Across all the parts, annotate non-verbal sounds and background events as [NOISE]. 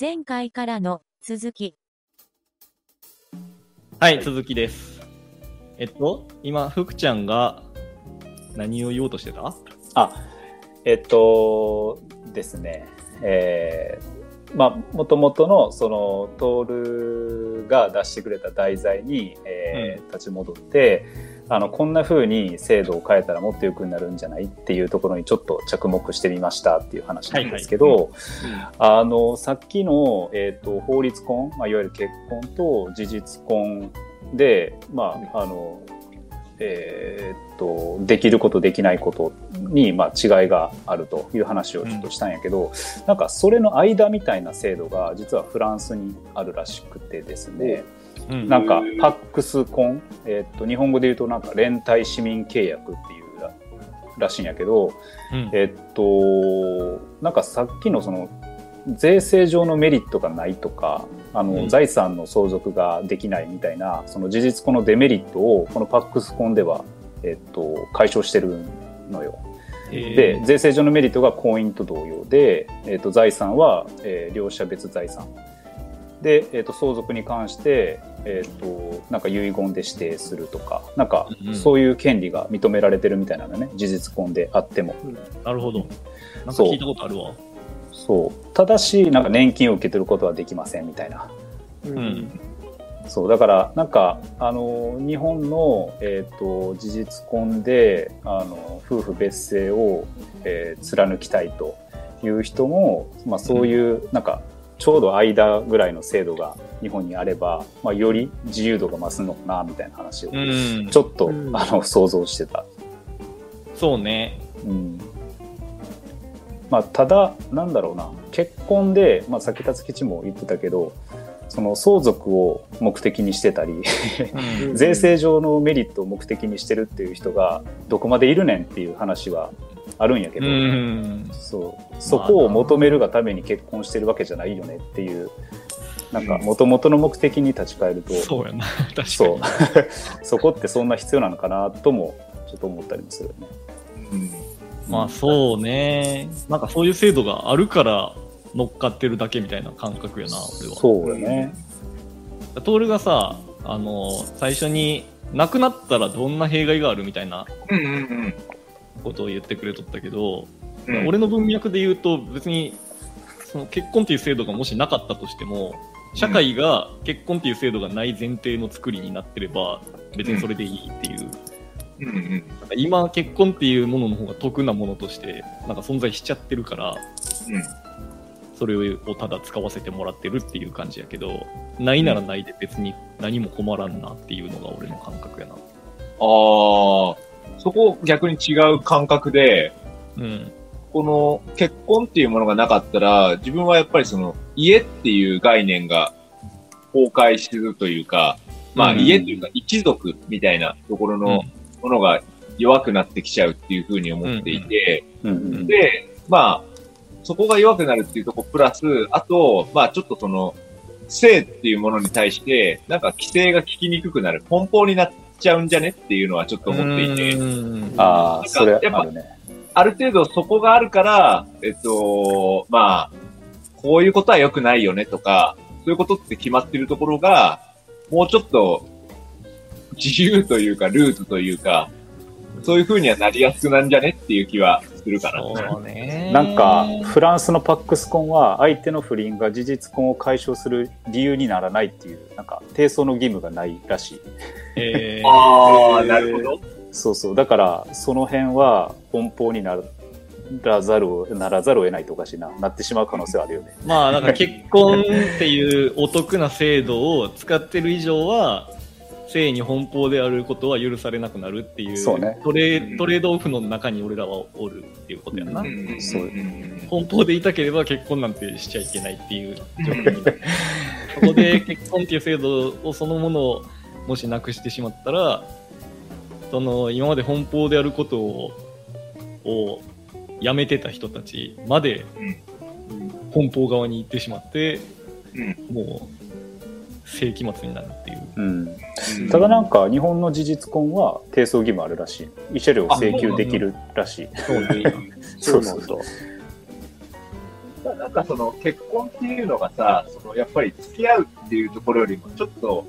前回からの続き。はい、続きです。えっと、今、福ちゃんが何を言おうとしてた？あ、えっとですね、えー、まあ、もともとの、その、トールが出してくれた題材に、えー立ち戻って、あの、こんな風に制度を変えたらもっと良くなるんじゃないっていうところにちょっと着目してみましたっていう話なんですけど、あの、さっきの、えっ、と、法律婚、まあ、いわゆる結婚と事実婚で、まあ、あの、えーっと、できることできないことに、まあ、違いがあるという話をちょっとしたんやけど、なんかそれの間みたいな制度が実はフランスにあるらしくてですね、うん。なんかパックス婚、えーっと、日本語で言うとなんか連帯市民契約っていうららしいんやけど、うん。えっと、なんかさっきのその、税制上のメリットがないとか、あの、うん。財産の相続ができないみたいな、その事実このデメリットを、このパックスコンでは、えっと、解消してるのよ。で、税制上のメリットが婚姻と同様で、えっと、財産は、えー両者別財産。で、えっと、相続に関して、えっと、なんか遺言で指定するとか、なんかうんうん、そういう権利が認められてるみたいなのね、事実婚であっても。なるほど。なんかそう聞いたことあるわ。そう。ただし、なんか年金を受け取ることはできませんみたいな。うん。そう。だから、なんか、あの、日本の、えっ、と、事実婚で、あの、夫婦別姓を、えー貫きたいという人も、まあそういう、なんか、ちょうど間ぐらいの制度が日本にあれば、まあより自由度が増すのかな、みたいな話を、うん。ちょっと、うんあの、想像してた。そうね。うんまあ、ただ、なんだろうな、結婚で、まあ、さっき辰吉も言ってたけど、その相続を目的にしてたり、うん。[LAUGHS] 税制上のメリットを目的にしてるっていう人がどこまでいるねんっていう話はあるんやけど、うん。そうそこを求めるがために結婚してるわけじゃないよねっていう、なんか、もともとの目的に立ち返ると、そうやな。[LAUGHS] 確かに。そう [LAUGHS] そこってそんな必要なのかなとも、ちょっと思ったりもするよね。まあそうね。なんかそういう制度があるから乗っかってるだけみたいな感覚やな、俺は。そうよね。トールがさ、あの、最初に、亡くなったらどんな弊害があるみたいなうんうんうんことを言ってくれとったけど、うん。俺の文脈で言うと別にその結婚っていう制度がもしなかったとしても社会が結婚っていう制度がない前提の作りになってれば別にそれでいいっていう、うんうんなん。か今結婚っていうものの方が得なものとしてなんか存在しちゃってるからうん。それをただ使わせてもらってるっていう感じやけどないならないで別に何も困らんなっていうのが俺の感覚やな。ああ、そこ逆に違う感覚で、うん。この結婚っていうものがなかったら、自分はやっぱりその家っていう概念が崩壊するというか、まあうん。家というか一族みたいなところのものが弱くなってきちゃうっていうふうに思っていて、で、まあ、そこが弱くなるっていうところプラス、あと、まあちょっとその、性っていうものに対して、なんか規制が効きにくくなる、奔放になっちゃうんじゃね？っていうのはちょっと思っていて、うん。ああ、それやっぱあるね。ある程度そこがあるから、えっと、まあ、こういうことは良くないよねとか、そういうことって決まってるところが、もうちょっと自由というか、ルーツというか、そういう風にはなりやすくなんじゃね？っていう気はするかな。そうねなんか、フランスのパックス婚は、相手の不倫が事実婚を解消する理由にならないっていう、なんか、提訴の義務がないらしい。えーああ、なるほど。そうそう。だから、その辺は、奔放にならざるを、ならざるを得ないとおかしいな。なってしまう可能性はあるよね。まあ、なんか結婚っていうお得な制度を使ってる以上は、性に奔放であることは許されなくなるっていうそうね。トレートレードオフの中に俺らはおるっていうことやな、ん。そう。奔放でいたければ結婚なんてしちゃいけないっていう状況に [LAUGHS] そこで結婚っていう制度をそのものをもしなくしてしまったらその今まで奔放であることををやめてた人たちまで奔放側に行ってしまって、もう世紀末になるっていう。うん。ただなんか、日本の事実婚は、提訴義務あるらしい。慰謝料請求できるらしい。そうね [LAUGHS] そうそうそう。ななんかその結婚っていうのがさ、そのやっぱり付き合うっていうところよりもちょっと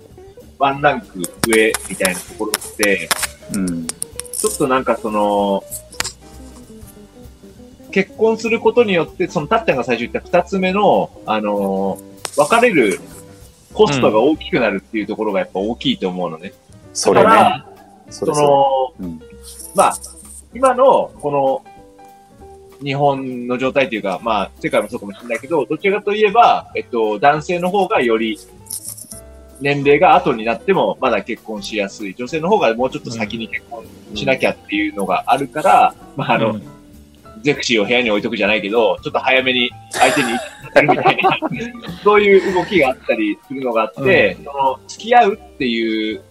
ワンランク上みたいなところって、うん。ちょっとなんかその、結婚することによって、そのたっちゃんが最初言った二つ目の、あのー別れるコストが大きくなるっていうところがやっぱ大きいと思うのね。それだからね。その、れ。うん。まあ、今のこの日本の状態というか、まあ、世界もそうかもしれないけど、どちらかといえば、えっと、男性の方がより年齢が後になってもまだ結婚しやすい。女性の方がもうちょっと先に結婚しなきゃっていうのがあるから、まあ、あの、うんゼクシーを部屋に置いとくじゃないけど、ちょっと早めに相手に言るみたいな、[LAUGHS] そういう動きがあったりするのがあって、その付き合うっていう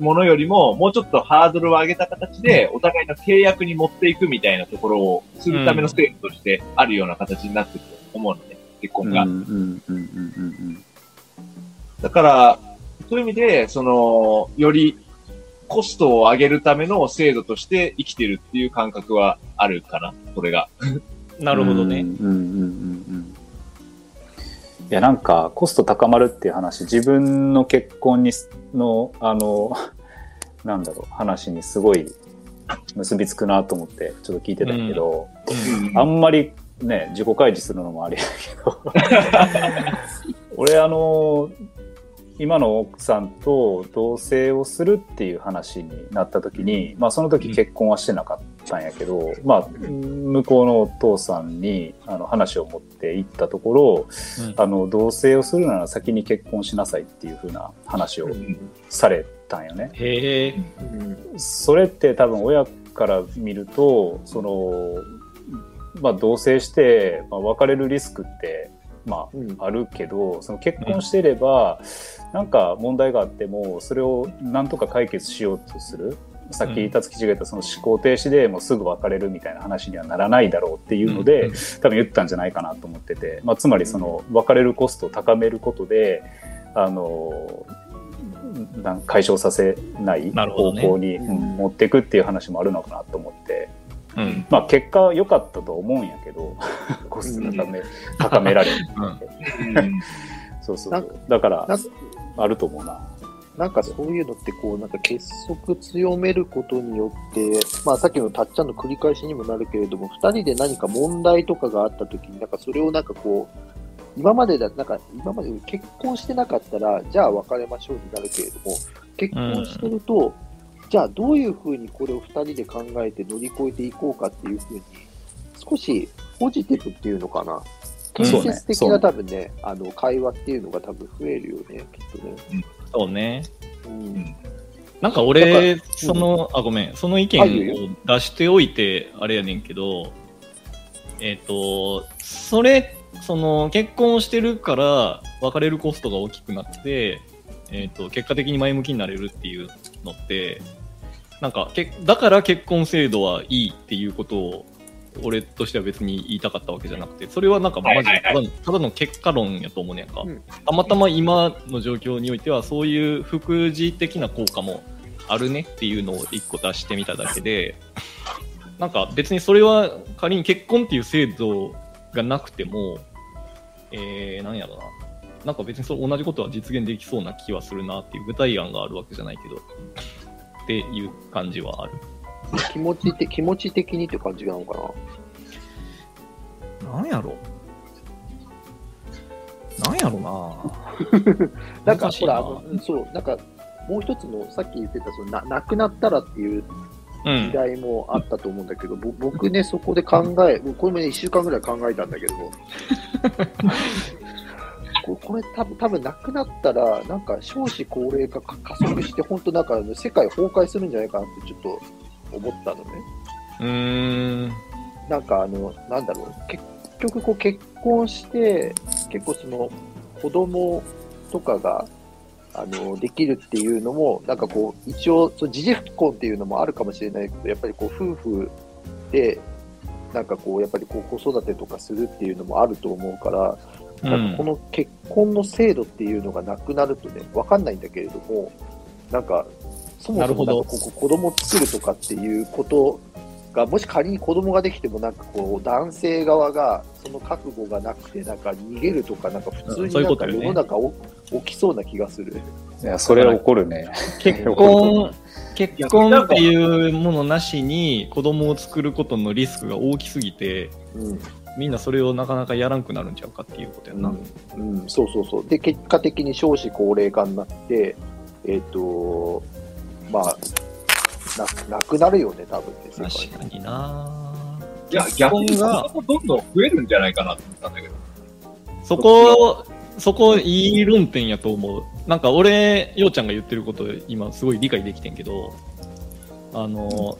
ものよりも、もうちょっとハードルを上げた形で、お互いの契約に持っていくみたいなところをするための制度としてあるような形になってると思うのね、結婚が。うんうんうんうんうん。だから、そういう意味で、その、よりコストを上げるための制度として生きてるっていう感覚はあるかな、それが。なるほどね。うんうんうんうんうん。いや、なんか、コスト高まるっていう話、自分の結婚にす、の、あの、[LAUGHS] なんだろう、話にすごい結びつくなと思って、ちょっと聞いてたけど、あんまりね、自己開示するのもありだけど、[LAUGHS] 俺、あの、今の奥さんと同棲をするっていう話になった時に、まあその時結婚はしてなかったんやけど、まあ向こうのお父さんにあの話を持って行ったところ、うんあの同棲をするなら先に結婚しなさいっていう風な話をされたんよね。へえ。それって多分親から見るとその、まあ、同棲して、まあ、別れるリスクって、まうん。あ、あるけどその結婚してれば、なんか問題があってもそれをなんとか解決しようとする。さっき辰吉が言ったその思考停止でもうすぐ別れるみたいな話にはならないだろうっていうので、うん。多分言ったんじゃないかなと思ってて、まあ、つまりその別れるコストを高めることであの解消させない方向に、持っていくっていう話もあるのかなと思って、うん。まあ、結果良かったと思うんやけどコスト高め,、高められるうん [LAUGHS] そうそうだからあると思うな。なんかそういうのって、こう、なんか結束強めることによって、まあさっきのたっちゃんの繰り返しにもなるけれども、二人で何か問題とかがあったときに、なんかそれをなんかこう、今までだ、なんか今まで結婚してなかったら、じゃあ別れましょうになるけれども、結婚してると、じゃあどういうふうにこれを二人で考えて乗り越えていこうかっていうふうに、少しポジティブっていうのかな？建設的な多分ね、あの、会話っていうのが多分増えるよね、きっとね。そうね。うんなんかだ俺、からその、あ、ごめん、その意見を出しておいて、あれやねんけど、えっ、と、それ、その、結婚してるから、別れるコストが大きくなって、えっ、と、結果的に前向きになれるっていうのって、なんか、けだから結婚制度はいいっていうことを、俺としては別に言いたかったわけじゃなくて、それはなんかマジでただのただの結果論やと思うねんか。うん。たまたま今の状況においてはそういう副次的な効果もあるねっていうのを一個出してみただけでなんか別にそれは仮に結婚っていう制度がなくてもえー、なんやろな。なんか別にそれ同じことは実現できそうな気はするなっていう具体案があるわけじゃないけどっていう感じはある。気持ちて気持ち的にって感じなのかな？なんやろ？なんやろな？[LAUGHS] なんかほらあの、そう、なんかもう一つのさっき言ってたそのな、亡くなったらっていううん。時代もあったと思うんだけど、ぼ僕ね、そこで考え、これもね、1週間ぐらい考えたんだけど、[LAUGHS] ここれ多分、多分亡くなったら、なんか少子高齢化が加速して、本当なんか世界崩壊するんじゃないかなってちょっと思ったのね。うーんなんかあの、なんだろう、結局こう結婚して、結構その子供とかが、あの、できるっていうのも、なんかこう、一応、その事実婚っていうのもあるかもしれないけど、やっぱりこう、夫婦で、なんかこう、やっぱりこう、子育てとかするっていうのもあると思うから、なんかこの結婚の制度っていうのがなくなるとね、わかんないんだけれども、なんか、そもそもなるほどなんかここ子供を作るとかっていうことが、もし仮に子供ができても、なんかこう、男性側が、その覚悟がなくて、なんか逃げるとか、なんか普通になんか世の中お起きそうな気がする。いや、それは起こるね。[LAUGHS] 結婚、[LAUGHS] 結婚っていうものなしに子供を作ることのリスクが大きすぎて、うん。みんなそれをなかなかやらんくなるんちゃうかっていうことやな。うん、そうそうそう。で、結果的に少子高齢化になって、えっ、と、まあ、な、なくなるよね、多分ね、確かにないや、逆にがそこどんどん増えるんじゃないかなと思ったんだけど。そこ、そこいい論点やと思う。なんか俺、ようちゃんが言ってること今すごい理解できてんけど、あの、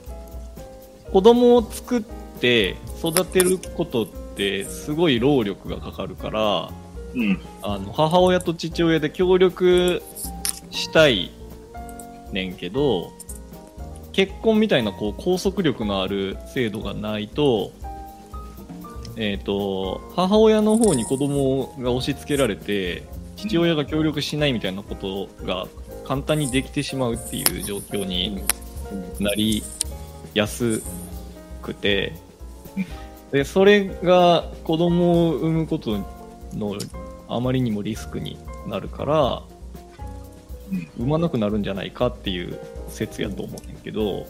子供を作って育てることってすごい労力がかかるから、うん。あの母親と父親で協力したいねんけど結婚みたいなこう拘束力のある制度がないと,、えー、と母親の方に子供が押し付けられて父親が協力しないみたいなことが簡単にできてしまうっていう状況になりやすくてでそれが子供を産むことのあまりにもリスクになるから、産まなくなるんじゃないかっていう説やと思うねんけど、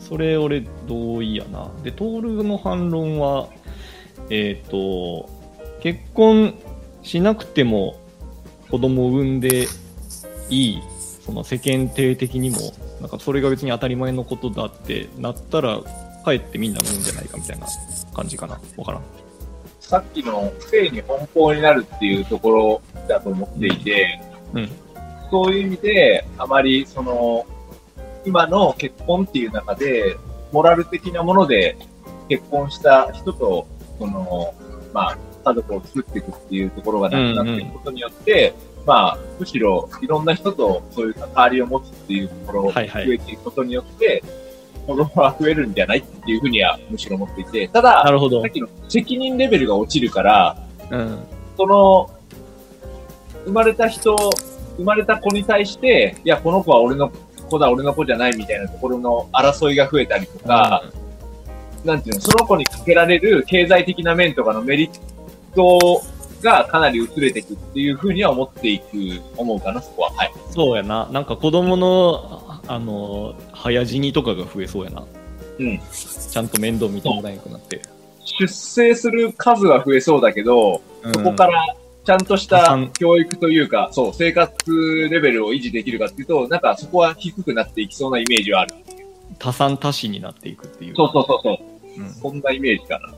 それ俺同意やな。で、トールの反論は、えっ、と、結婚しなくても子供を産んでいい、その世間体的にも、なんかそれが別に当たり前のことだってなったら、かえってみんな産むんじゃないかみたいな感じかな。わからん。さっきの性に奔放になるっていうところだと思っていて、うんそういう意味で、あまりその、今の結婚っていう中で、モラル的なもので結婚した人と、その、まあ、家族を作っていくっていうところがなくなっていくことによって、まあ、むしろいろんな人とそういう関わりを持つっていうところがはいはい増えていくことによって、子供は増えるんじゃないっていうふうにはむしろ思っていて、ただ、なるほどさっ。きの責任レベルが落ちるから、うん。その、生まれた人、生まれた子に対して、いや、この子は俺の子だ、俺の子じゃないみたいなところの争いが増えたりとか、なんていうの、その子にかけられる経済的な面とかのメリットがかなり薄れていくっていうふうには思っていく、思うかな、そこは。はい。そうやな。なんか子供の、あの、早死にとかが増えそうやな。うん。ちゃんと面倒見てもらえなくなって。出生する数は増えそうだけど、うんそこからちゃんとした教育というか、そう、生活レベルを維持できるかっていうと、なんかそこは低くなっていきそうなイメージはある。多産多死になっていくっていう。そうそうそうそう。うんそんなイメージかな。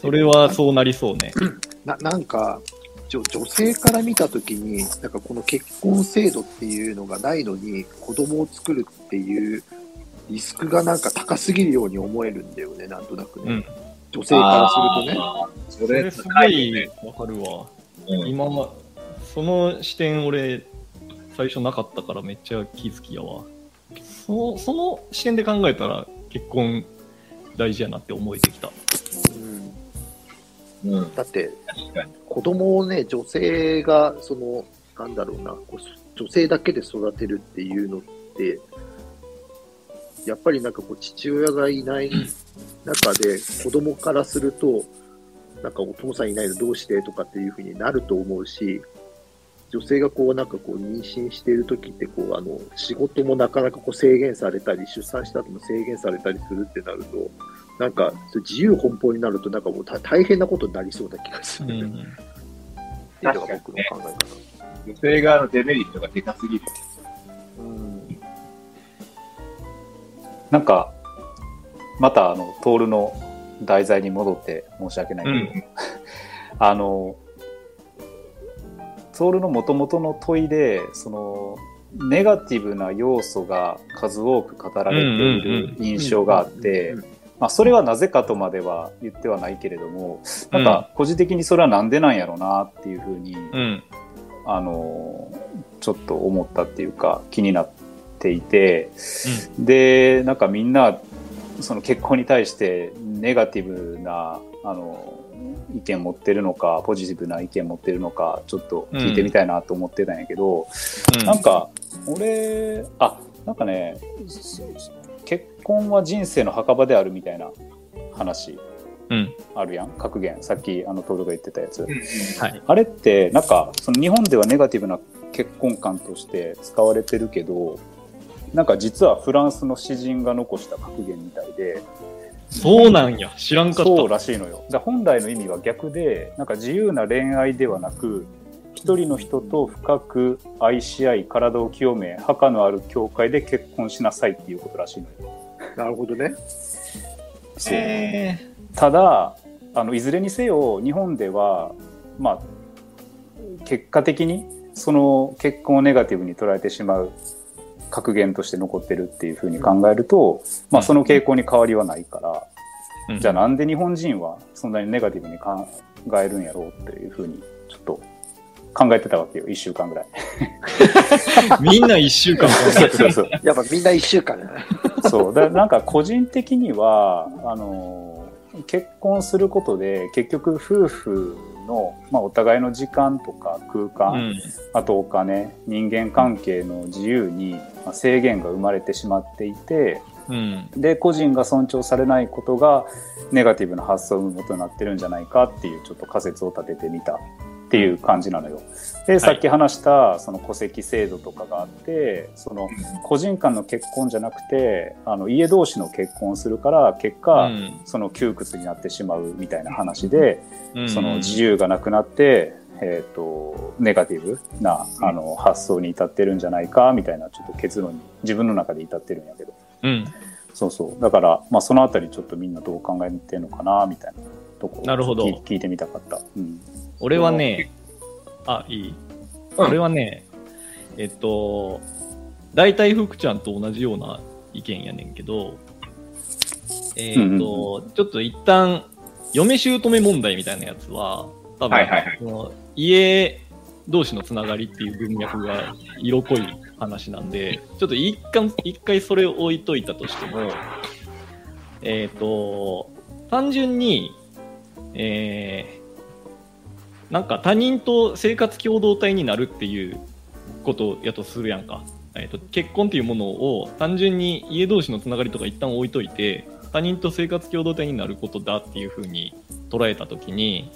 それはそうなりそうね。[LAUGHS] ななんか女、女性から見たときに、なんかこの結婚制度っていうのがないのに、子供を作るっていうリスクがなんか高すぎるように思えるんだよね、なんとなくね。うん。女性からするとね。それすご高い。わかるわ。うん今は、その視点俺、最初なかったからめっちゃ気づきやわ。そその視点で考えたら結婚大事やなって思えてきた。うんうん、だって。子供をね、女性が、その、なんだろうな、こう女性だけで育てるっていうのって、やっぱりなんかこう、父親がいない中で、子供からすると、なんかお父さんいないのどうしてとかっていうふうになると思うし、女性がこう、なんかこう、妊娠している時って、こう、あの、仕事もなかなかこう制限されたり、出産した後も制限されたりするってなると、なんか、自由奔放になると、なんかもう大大変なことになりそうな気がする。うん。っていうのが僕の考え方。女性側のデメリットがでかすぎる。うんなんか、また、あの、トールの題材に戻って申し訳ないけど、うん [LAUGHS] あの、トールの元々の問いで、その、ネガティブな要素が数多く語られている印象があって、まあ、それはなぜかとまでは言ってはないけれども、なんか、個人的にそれはなんでなんやろうなっていうふうに、うん。あの、ちょっと思ったっていうか、気になっていて、で、なんかみんな、その結婚に対してネガティブな、あの、意見持ってるのか、ポジティブな意見持ってるのか、ちょっと聞いてみたいなと思ってたんやけど、うん。なんか、俺、あ、なんかね、結結婚は人生の墓場であるみたいな話うん。あるやん格言さっきあのトールが言ってたやつ、はい。あれってなんかその日本ではネガティブな結婚観として使われてるけどなんか実はフランスの詩人が残した格言みたいでそうなんや。知らんかった。そうらしいのよだ本来の意味は逆でなんか自由な恋愛ではなく一人の人と深く愛し合い体を清め墓のある教会で結婚しなさいっていうことらしいのよ。なるほどね。そう。えただあのいずれにせよ日本ではまあ結果的にその結婚をネガティブに捉えてしまう格言として残ってるっていうふうに考えると、まあ、その傾向に変わりはないから、ーじゃあなんで日本人はそんなにネガティブに考えるんやろうっていうふうにちょっと考えてたわけよ1週間ぐらい。[LAUGHS] みんな一週間やっぱみんな一週間だね。そうだなんか個人的にはあの結婚することで結局夫婦の、まあ、お互いの時間とか空間、うん。あとお金人間関係の自由にまあ制限が生まれてしまっていてうん。で個人が尊重されないことがネガティブな発想を生むことになってるんじゃないかっていうちょっと仮説を立ててみたっていう感じなのよ。でさっき話したその戸籍制度とかがあってその個人間の結婚じゃなくてあの家同士の結婚をするから結果、うん。その窮屈になってしまうみたいな話で、うん。その自由がなくなって、えー、とネガティブなあの発想に至ってるんじゃないかみたいなちょっと結論に自分の中で至ってるんやけど。うん。そうそう。だから、まあ、そのあたりちょっとみんなどう考えてるのかなみたいなとこなるほど。聞聞いてみたかった。うん俺はね、あ、いい、うん。俺はね、えっと、大体福ちゃんと同じような意見やねんけど、えっ、うんと、ちょっと一旦、嫁姑問題みたいなやつは、多分、はいはいはい。その家同士のつながりっていう文脈が色濃い話なんで、ちょっと一回一回それを置いといたとしても、えっ、と、単純に、えーなんか他人と生活共同体になるっていうことやとするやんか。えー、と結婚っていうものを単純に家同士のつながりとか一旦置いといて他人と生活共同体になることだっていうふうに捉えたときに、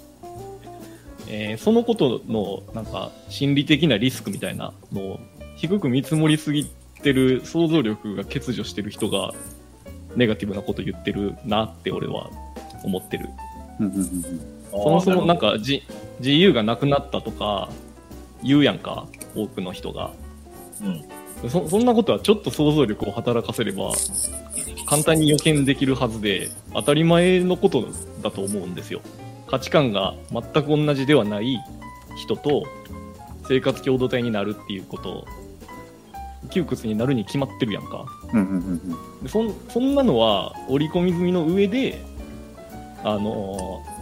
えーそのことのなんか心理的なリスクみたいなのを低く見積もりすぎてる想像力が欠如してる人がネガティブなこと言ってるなって俺は思ってる。そもそもなんかじ自由がなくなったとか言うやんか、多くの人が。うん。そそんなことはちょっと想像力を働かせれば簡単に予見できるはずで当たり前のことだと思うんですよ。価値観が全く同じではない人と生活共同体になるっていうこと窮屈になるに決まってるやんか。うんうんうんうんでそんそんなのは織り込み済みの上で、あのー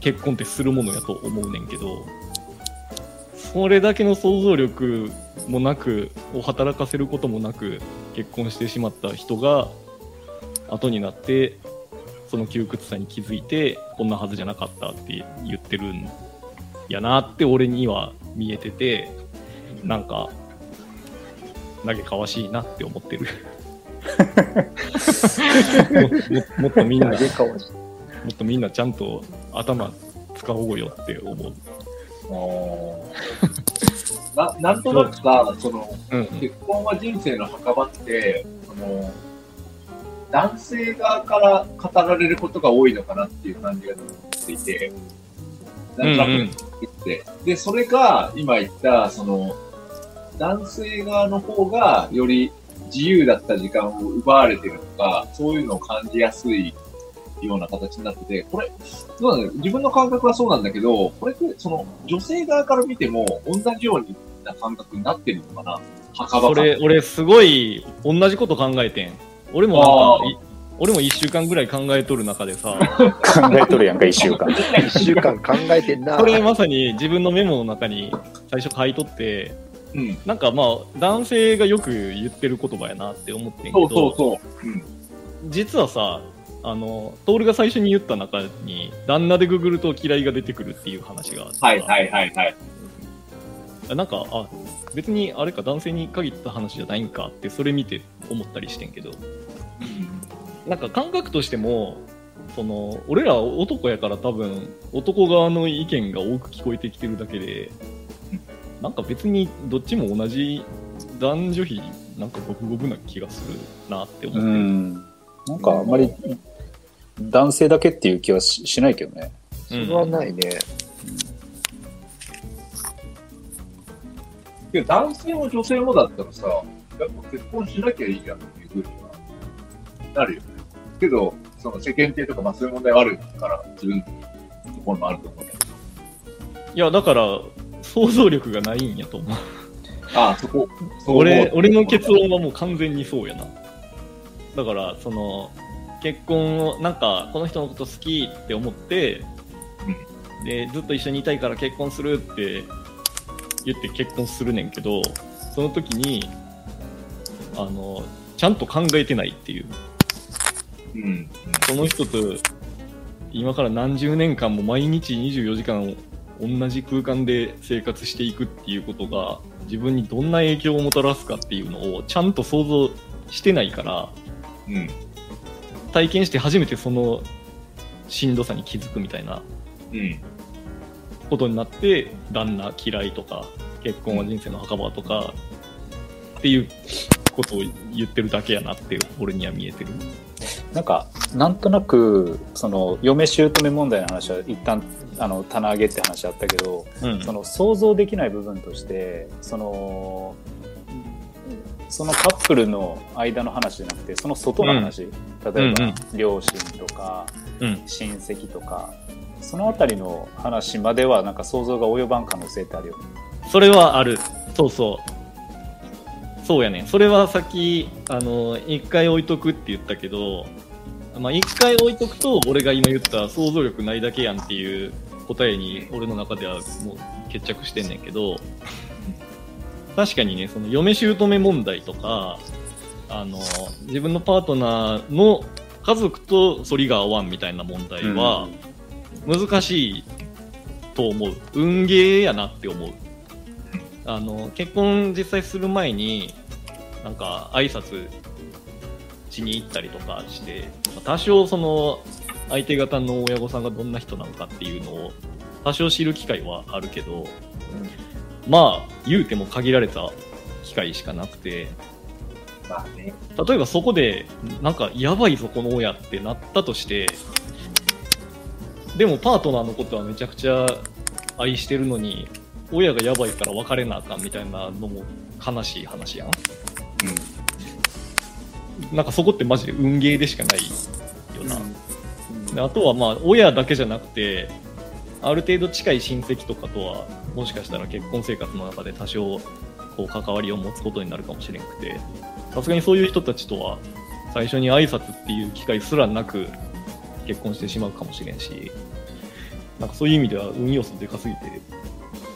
結婚ってするものやと思うねんけど、それだけの想像力もなく、を働かせることもなく、結婚してしまった人が、後になって、その窮屈さに気づいて、こんなはずじゃなかったって言ってるんやなって俺には見えてて、なんか、嘆かわしいなって思ってる。[LAUGHS] もももっとみんな、も投げかわしっとみんなちゃんと頭使おうよって思う。な [LAUGHS] なんとなくさ、その、うん。結婚は人生の墓場って、その、男性側から語られることが多いのかなっていう感じがしていて、なんとなく言って、で、それが今言った、その、男性側の方がより自由だった時間を奪われてるとか、そういうのを感じやすいような形になってて、これ、どうなんだろう自分の感覚はそうなんだけど、これって、その、女性側から見ても同じような感覚になってるのかな？墓場感それ、俺すごい同じこと考えてん。俺もなんかい、俺も一週間ぐらい考えとる中でさ、考えとるやんか、一週間。一週間考えてんな。これまさに自分のメモの中に最初書いとって、うん。なんかまあ、男性がよく言ってる言葉やなって思ってんけど、そうそうそう。うん。実はさ、あの、トールが最初に言った中に、旦那でググると嫌いが出てくるっていう話があってさはいはいはいはい。あなんか、あ、別にあれか男性に限った話じゃないんかって、それ見て思ったりしてんけど、なんか感覚としても、その、俺ら男やから多分、男側の意見が多く聞こえてきてるだけで、なんか別にどっちも同じ男女比、なんか五分五分な気がするなって思うって。なんかあんまり男性だけっていう気はししないけどね。それはないね。けど男性も女性もだったらさ、やっぱ結婚しなきゃいいじゃんっていうふうにはなるよね。けど、その世間体とか、まあそういう問題はあるから、自分のところもあると思うけど。いや、だから、想像力がないんやと思う。ああ、そこ、そ俺、俺の結論はもう完全にそうやな。だから、その、結婚を、なんか、この人のこと好きって思って、で、ずっと一緒にいたいから結婚するって言って結婚するねんけど、その時に、あの、ちゃんと考えてないっていう。うん。うん。その人と、今から何十年間も毎日24時間同じ空間で生活していくっていうことが自分にどんな影響をもたらすかっていうのをちゃんと想像してないからうん。体験して初めてそのしんどさに気づくみたいなうん。ことになって旦那嫌いとか結婚は人生の墓場とかっていうことを言ってるだけやなって俺には見えてる。なんか、なんとなく、その、嫁姑問題の話は一旦、あの、棚上げって話あったけど、うんその想像できない部分として、その、そのカップルの間の話じゃなくて、その外の話、例えば、うんうん両親とか、うん親戚とか、そのあたりの話までは、なんか想像が及ばん可能性ってあるよね。それはある。そうそう。そうやねん。それはさっき、あの、一回置いとくって言ったけど、まあ、一回置いとくと、俺が今言った想像力ないだけやんっていう答えに、俺の中ではもう決着してんねんけど、確かにね、その嫁姑問題とか、あの、自分のパートナーの家族と反りが合わんみたいな問題は、難しいと思う。運ゲーやなって思う。あの、結婚実際する前に、なんか挨拶しに行ったりとかして、まあ多少その、相手方の親御さんがどんな人なのかっていうのを、多少知る機会はあるけど、まあ、言うても限られた機会しかなくて、まあね。例えばそこで、なんか、やばいぞ、この親ってなったとして、でもパートナーのことはめちゃくちゃ愛してるのに、親がやばいから別れなあかんみたいなのも悲しい話やん。なんかそこってマジで運ゲーでしかないよな。であとはまあ、親だけじゃなくて、ある程度近い親戚とかとは、もしかしたら結婚生活の中で多少、こう、関わりを持つことになるかもしれんくて、さすがにそういう人たちとは、最初に挨拶っていう機会すらなく、結婚してしまうかもしれんし、なんかそういう意味では運要素でかすぎて、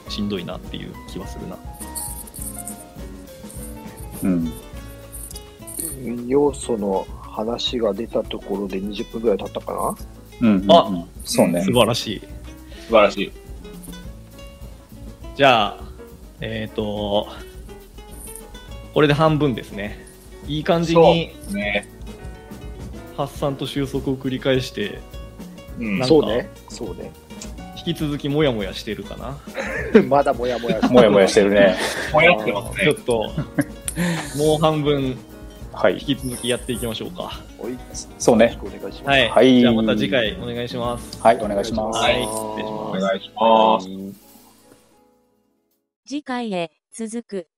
しんどいなっていう気はするな。うん。要素の話が出たところで20分ぐらい経ったかな？うん。あうんそうね素。晴らしい。素晴らしい。じゃあ、えっ、と、これで半分ですね。いい感じにね。発散と収束を繰り返して、うんなんかそうね。そうね。引き続きモヤモヤしてるかな。[LAUGHS] まだもやもやもやもやしてるね。[LAUGHS] もやってますねちょっ。と、もう半分はい。引き続きやっていきましょうか。おい、よそうね。ろしくお願いします。はい。はいじゃあまた次回お願いします。はい、お願いします。はい失礼しますお願いします。次回へ続く。